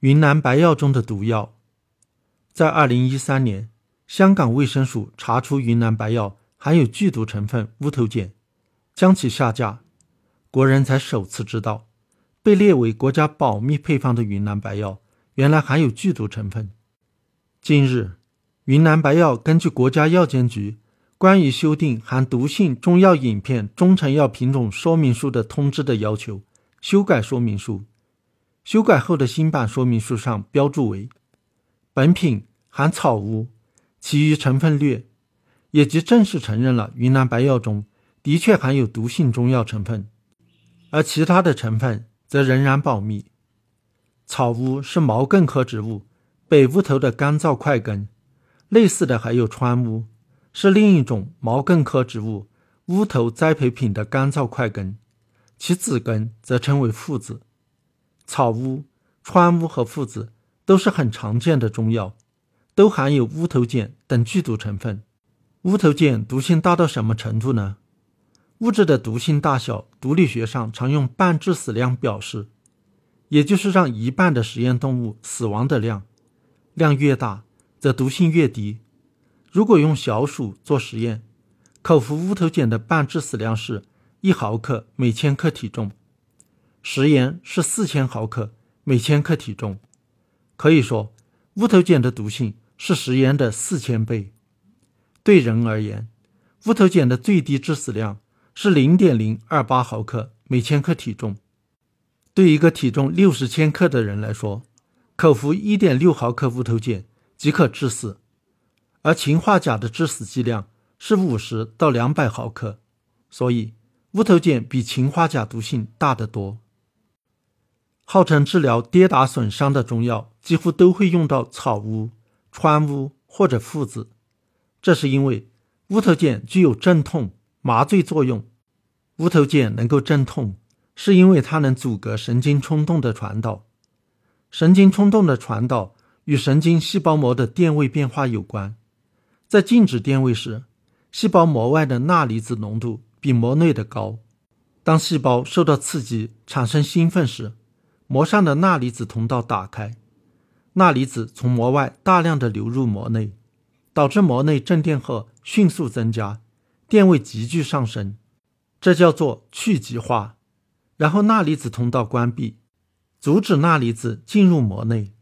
云南白药中的毒药。在二零一三年，香港卫生署查出云南白药含有剧毒成分乌头碱，将其下架，国人才首次知道，被列为国家保密配方的云南白药原来含有剧毒成分。近日，云南白药根据国家药监局关于修订含毒性中药饮片中成药品种说明书的通知的要求，修改说明书。修改后的新版说明书上标注为：本品。含草乌，其余成分略，也即正式承认了云南白药中的确含有毒性中药成分，而其他的成分则仍然保密。草乌是毛茛科植物北乌头的干燥块根，类似的还有川乌，是另一种毛茛科植物乌头栽培品的干燥块根，其子根则称为附子。草乌、川乌和附子都是很常见的中药。都含有乌头碱等剧毒成分。乌头碱毒性大到什么程度呢？物质的毒性大小，毒理学上常用半致死量表示，也就是让一半的实验动物死亡的量。量越大，则毒性越低。如果用小鼠做实验，口服乌头碱的半致死量是一毫克每千克体重，食盐是四千毫克每千克体重。可以说，乌头碱的毒性。是食盐的四千倍。对人而言，乌头碱的最低致死量是零点零二八毫克每千克体重。对一个体重六十千克的人来说，口服一点六毫克乌头碱即可致死。而氰化钾的致死剂量是五十到两百毫克，所以乌头碱比氰化钾毒性大得多。号称治疗跌打损伤的中药，几乎都会用到草乌。川乌或者附子，这是因为乌头碱具有镇痛、麻醉作用。乌头碱能够镇痛，是因为它能阻隔神经冲动的传导。神经冲动的传导与神经细胞膜的电位变化有关。在静止电位时，细胞膜外的钠离子浓度比膜内的高。当细胞受到刺激产生兴奋时，膜上的钠离子通道打开。钠离子从膜外大量的流入膜内，导致膜内正电荷迅速增加，电位急剧上升，这叫做去极化。然后钠离子通道关闭，阻止钠离子进入膜内，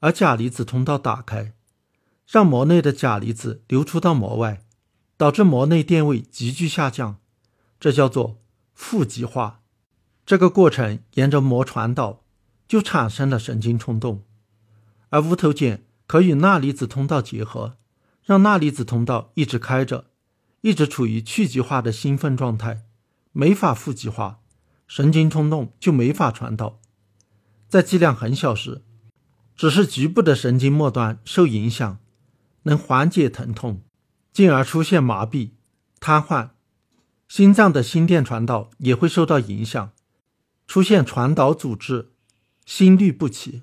而钾离子通道打开，让膜内的钾离子流出到膜外，导致膜内电位急剧下降，这叫做负极化。这个过程沿着膜传导，就产生了神经冲动。而乌头碱可与钠离子通道结合，让钠离子通道一直开着，一直处于去极化的兴奋状态，没法负极化，神经冲动就没法传导。在剂量很小时，只是局部的神经末端受影响，能缓解疼痛，进而出现麻痹、瘫痪，心脏的心电传导也会受到影响，出现传导阻滞，心律不齐。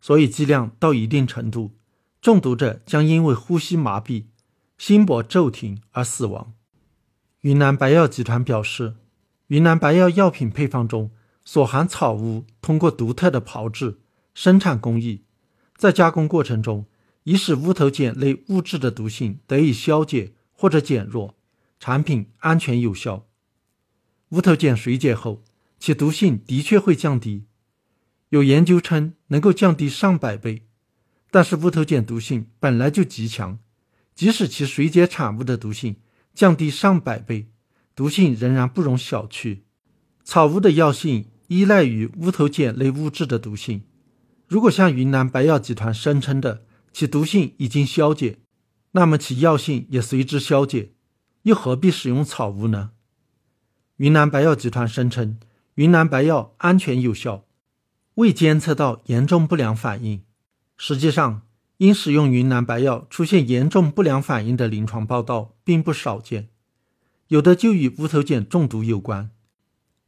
所以剂量到一定程度，中毒者将因为呼吸麻痹、心搏骤停而死亡。云南白药集团表示，云南白药药品配方中所含草乌通过独特的炮制生产工艺，在加工过程中已使乌头碱类物质的毒性得以消解或者减弱，产品安全有效。乌头碱水解后，其毒性的确会降低。有研究称能够降低上百倍，但是乌头碱毒性本来就极强，即使其水解产物的毒性降低上百倍，毒性仍然不容小觑。草乌的药性依赖于乌头碱类物质的毒性，如果像云南白药集团声称的其毒性已经消解，那么其药性也随之消解，又何必使用草乌呢？云南白药集团声称云南白药安全有效。未监测到严重不良反应。实际上，因使用云南白药出现严重不良反应的临床报道并不少见，有的就与乌头碱中毒有关。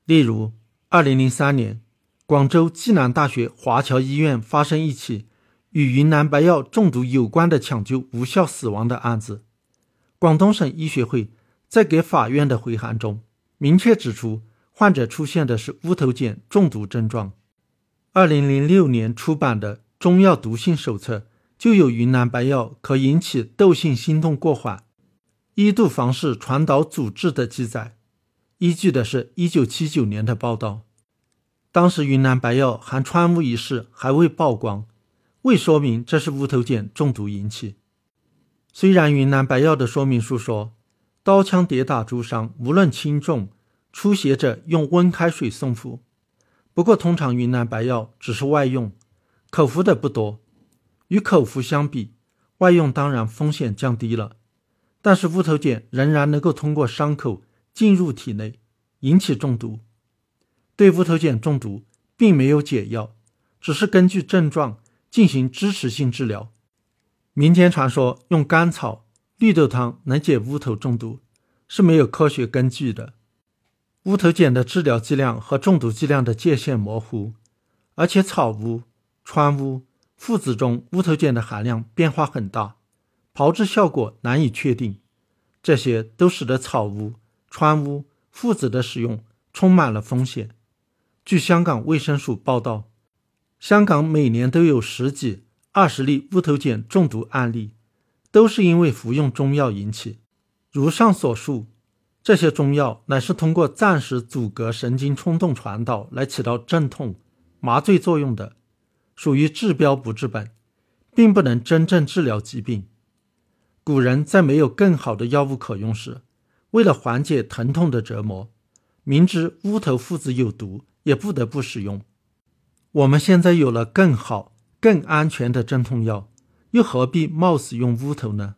例如，2003年，广州暨南大学华侨医院发生一起与云南白药中毒有关的抢救无效死亡的案子。广东省医学会在给法院的回函中明确指出，患者出现的是乌头碱中毒症状。二零零六年出版的《中药毒性手册》就有云南白药可引起窦性心动过缓、一度房室传导阻滞的记载，依据的是一九七九年的报道。当时云南白药含川乌一事还未曝光，未说明这是乌头碱中毒引起。虽然云南白药的说明书说，刀枪跌打诸伤无论轻重，出血者用温开水送服。不过通常云南白药只是外用，口服的不多。与口服相比，外用当然风险降低了，但是乌头碱仍然能够通过伤口进入体内，引起中毒。对乌头碱中毒并没有解药，只是根据症状进行支持性治疗。民间传说用甘草、绿豆汤能解乌头中毒是没有科学根据的。乌头碱的治疗剂量和中毒剂量的界限模糊，而且草乌、川乌、附子中乌头碱的含量变化很大，炮制效果难以确定。这些都使得草乌、川乌、附子的使用充满了风险。据香港卫生署报道，香港每年都有十几、二十例乌头碱中毒案例，都是因为服用中药引起。如上所述，这些中药乃是通过暂时阻隔神经冲动传导来起到镇痛、麻醉作用的，属于治标不治本，并不能真正治疗疾病。古人在没有更好的药物可用时，为了缓解疼痛的折磨，明知乌头附子有毒。也不得不使用。我们现在有了更好、更安全的镇痛药，又何必冒死用乌头呢？